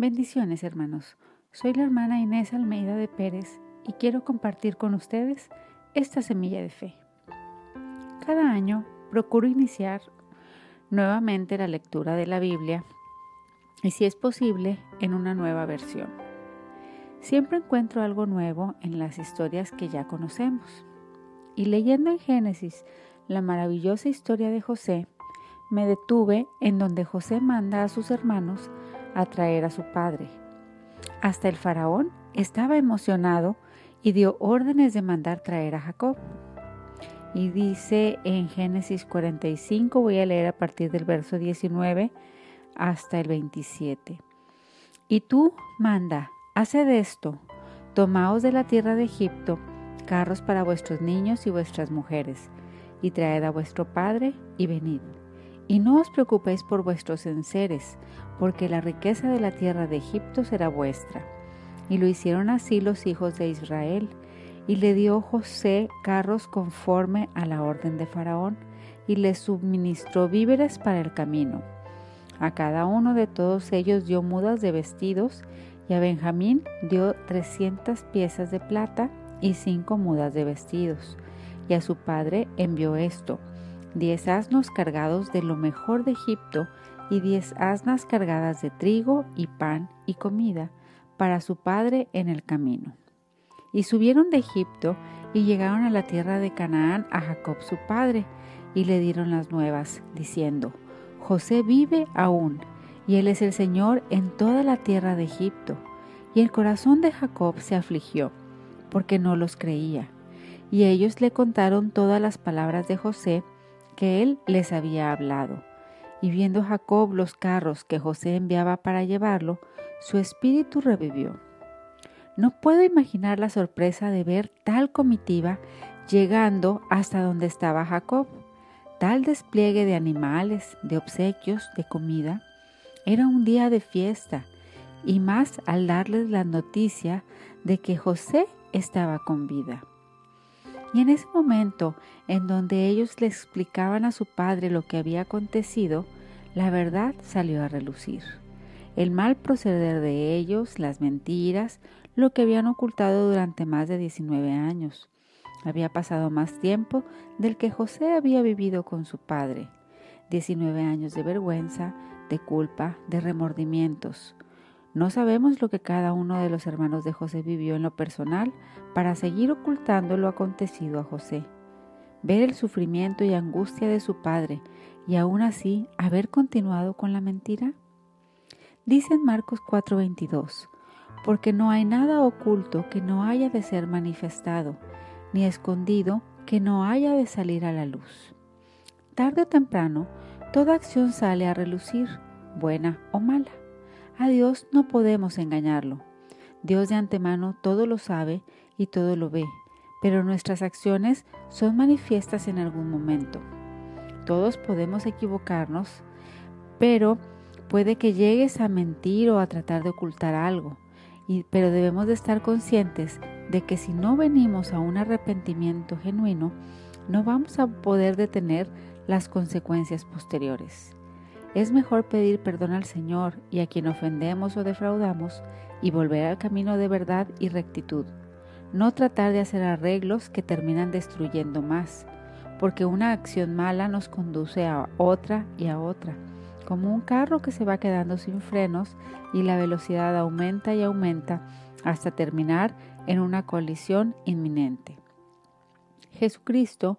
Bendiciones hermanos, soy la hermana Inés Almeida de Pérez y quiero compartir con ustedes esta semilla de fe. Cada año procuro iniciar nuevamente la lectura de la Biblia y si es posible en una nueva versión. Siempre encuentro algo nuevo en las historias que ya conocemos. Y leyendo en Génesis la maravillosa historia de José, me detuve en donde José manda a sus hermanos a traer a su padre. Hasta el faraón estaba emocionado y dio órdenes de mandar traer a Jacob. Y dice en Génesis 45, voy a leer a partir del verso 19 hasta el 27. Y tú manda, haced esto, tomaos de la tierra de Egipto carros para vuestros niños y vuestras mujeres, y traed a vuestro padre y venid. Y no os preocupéis por vuestros enseres, porque la riqueza de la tierra de Egipto será vuestra. Y lo hicieron así los hijos de Israel. Y le dio José carros conforme a la orden de Faraón, y les suministró víveres para el camino. A cada uno de todos ellos dio mudas de vestidos, y a Benjamín dio trescientas piezas de plata y cinco mudas de vestidos. Y a su padre envió esto diez asnos cargados de lo mejor de Egipto y diez asnas cargadas de trigo y pan y comida para su padre en el camino. Y subieron de Egipto y llegaron a la tierra de Canaán a Jacob su padre, y le dieron las nuevas, diciendo, José vive aún, y él es el Señor en toda la tierra de Egipto. Y el corazón de Jacob se afligió, porque no los creía. Y ellos le contaron todas las palabras de José, que él les había hablado. Y viendo Jacob los carros que José enviaba para llevarlo, su espíritu revivió. No puedo imaginar la sorpresa de ver tal comitiva llegando hasta donde estaba Jacob. Tal despliegue de animales, de obsequios, de comida. Era un día de fiesta, y más al darles la noticia de que José estaba con vida. Y en ese momento en donde ellos le explicaban a su padre lo que había acontecido, la verdad salió a relucir. El mal proceder de ellos, las mentiras, lo que habían ocultado durante más de 19 años. Había pasado más tiempo del que José había vivido con su padre. 19 años de vergüenza, de culpa, de remordimientos. No sabemos lo que cada uno de los hermanos de José vivió en lo personal para seguir ocultando lo acontecido a José. Ver el sufrimiento y angustia de su padre y aún así haber continuado con la mentira. Dice en Marcos 4:22, porque no hay nada oculto que no haya de ser manifestado, ni escondido que no haya de salir a la luz. Tarde o temprano, toda acción sale a relucir, buena o mala. A Dios no podemos engañarlo. Dios de antemano todo lo sabe y todo lo ve, pero nuestras acciones son manifiestas en algún momento. Todos podemos equivocarnos, pero puede que llegues a mentir o a tratar de ocultar algo, y, pero debemos de estar conscientes de que si no venimos a un arrepentimiento genuino, no vamos a poder detener las consecuencias posteriores. Es mejor pedir perdón al Señor y a quien ofendemos o defraudamos y volver al camino de verdad y rectitud. No tratar de hacer arreglos que terminan destruyendo más, porque una acción mala nos conduce a otra y a otra, como un carro que se va quedando sin frenos y la velocidad aumenta y aumenta hasta terminar en una colisión inminente. Jesucristo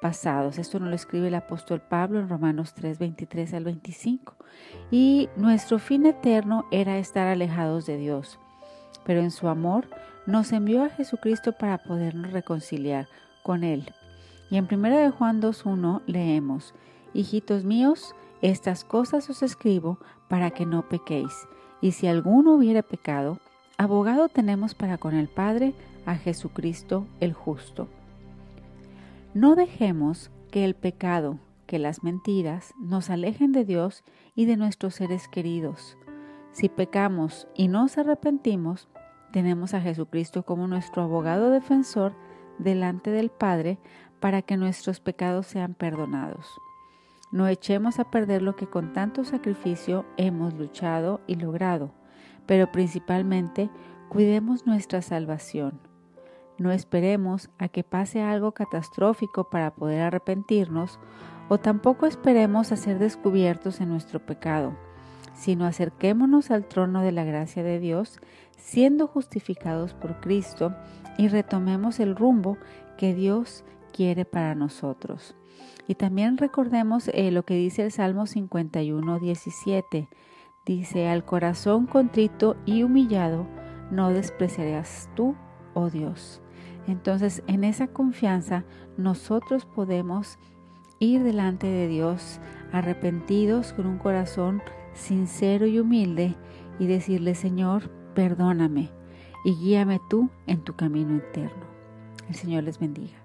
pasados. Esto nos lo escribe el apóstol Pablo en Romanos 3, 23 al 25. Y nuestro fin eterno era estar alejados de Dios. Pero en su amor nos envió a Jesucristo para podernos reconciliar con Él. Y en 1 de Juan 2.1 leemos, Hijitos míos, estas cosas os escribo para que no pequéis. Y si alguno hubiera pecado, abogado tenemos para con el Padre a Jesucristo el justo. No dejemos que el pecado, que las mentiras nos alejen de Dios y de nuestros seres queridos. Si pecamos y nos arrepentimos, tenemos a Jesucristo como nuestro abogado defensor delante del Padre para que nuestros pecados sean perdonados. No echemos a perder lo que con tanto sacrificio hemos luchado y logrado, pero principalmente cuidemos nuestra salvación. No esperemos a que pase algo catastrófico para poder arrepentirnos o tampoco esperemos a ser descubiertos en nuestro pecado, sino acerquémonos al trono de la gracia de Dios, siendo justificados por Cristo, y retomemos el rumbo que Dios quiere para nosotros. Y también recordemos eh, lo que dice el Salmo 51, 17. Dice, al corazón contrito y humillado no despreciarás tú, oh Dios. Entonces, en esa confianza, nosotros podemos ir delante de Dios arrepentidos con un corazón sincero y humilde y decirle, Señor, perdóname y guíame tú en tu camino eterno. El Señor les bendiga.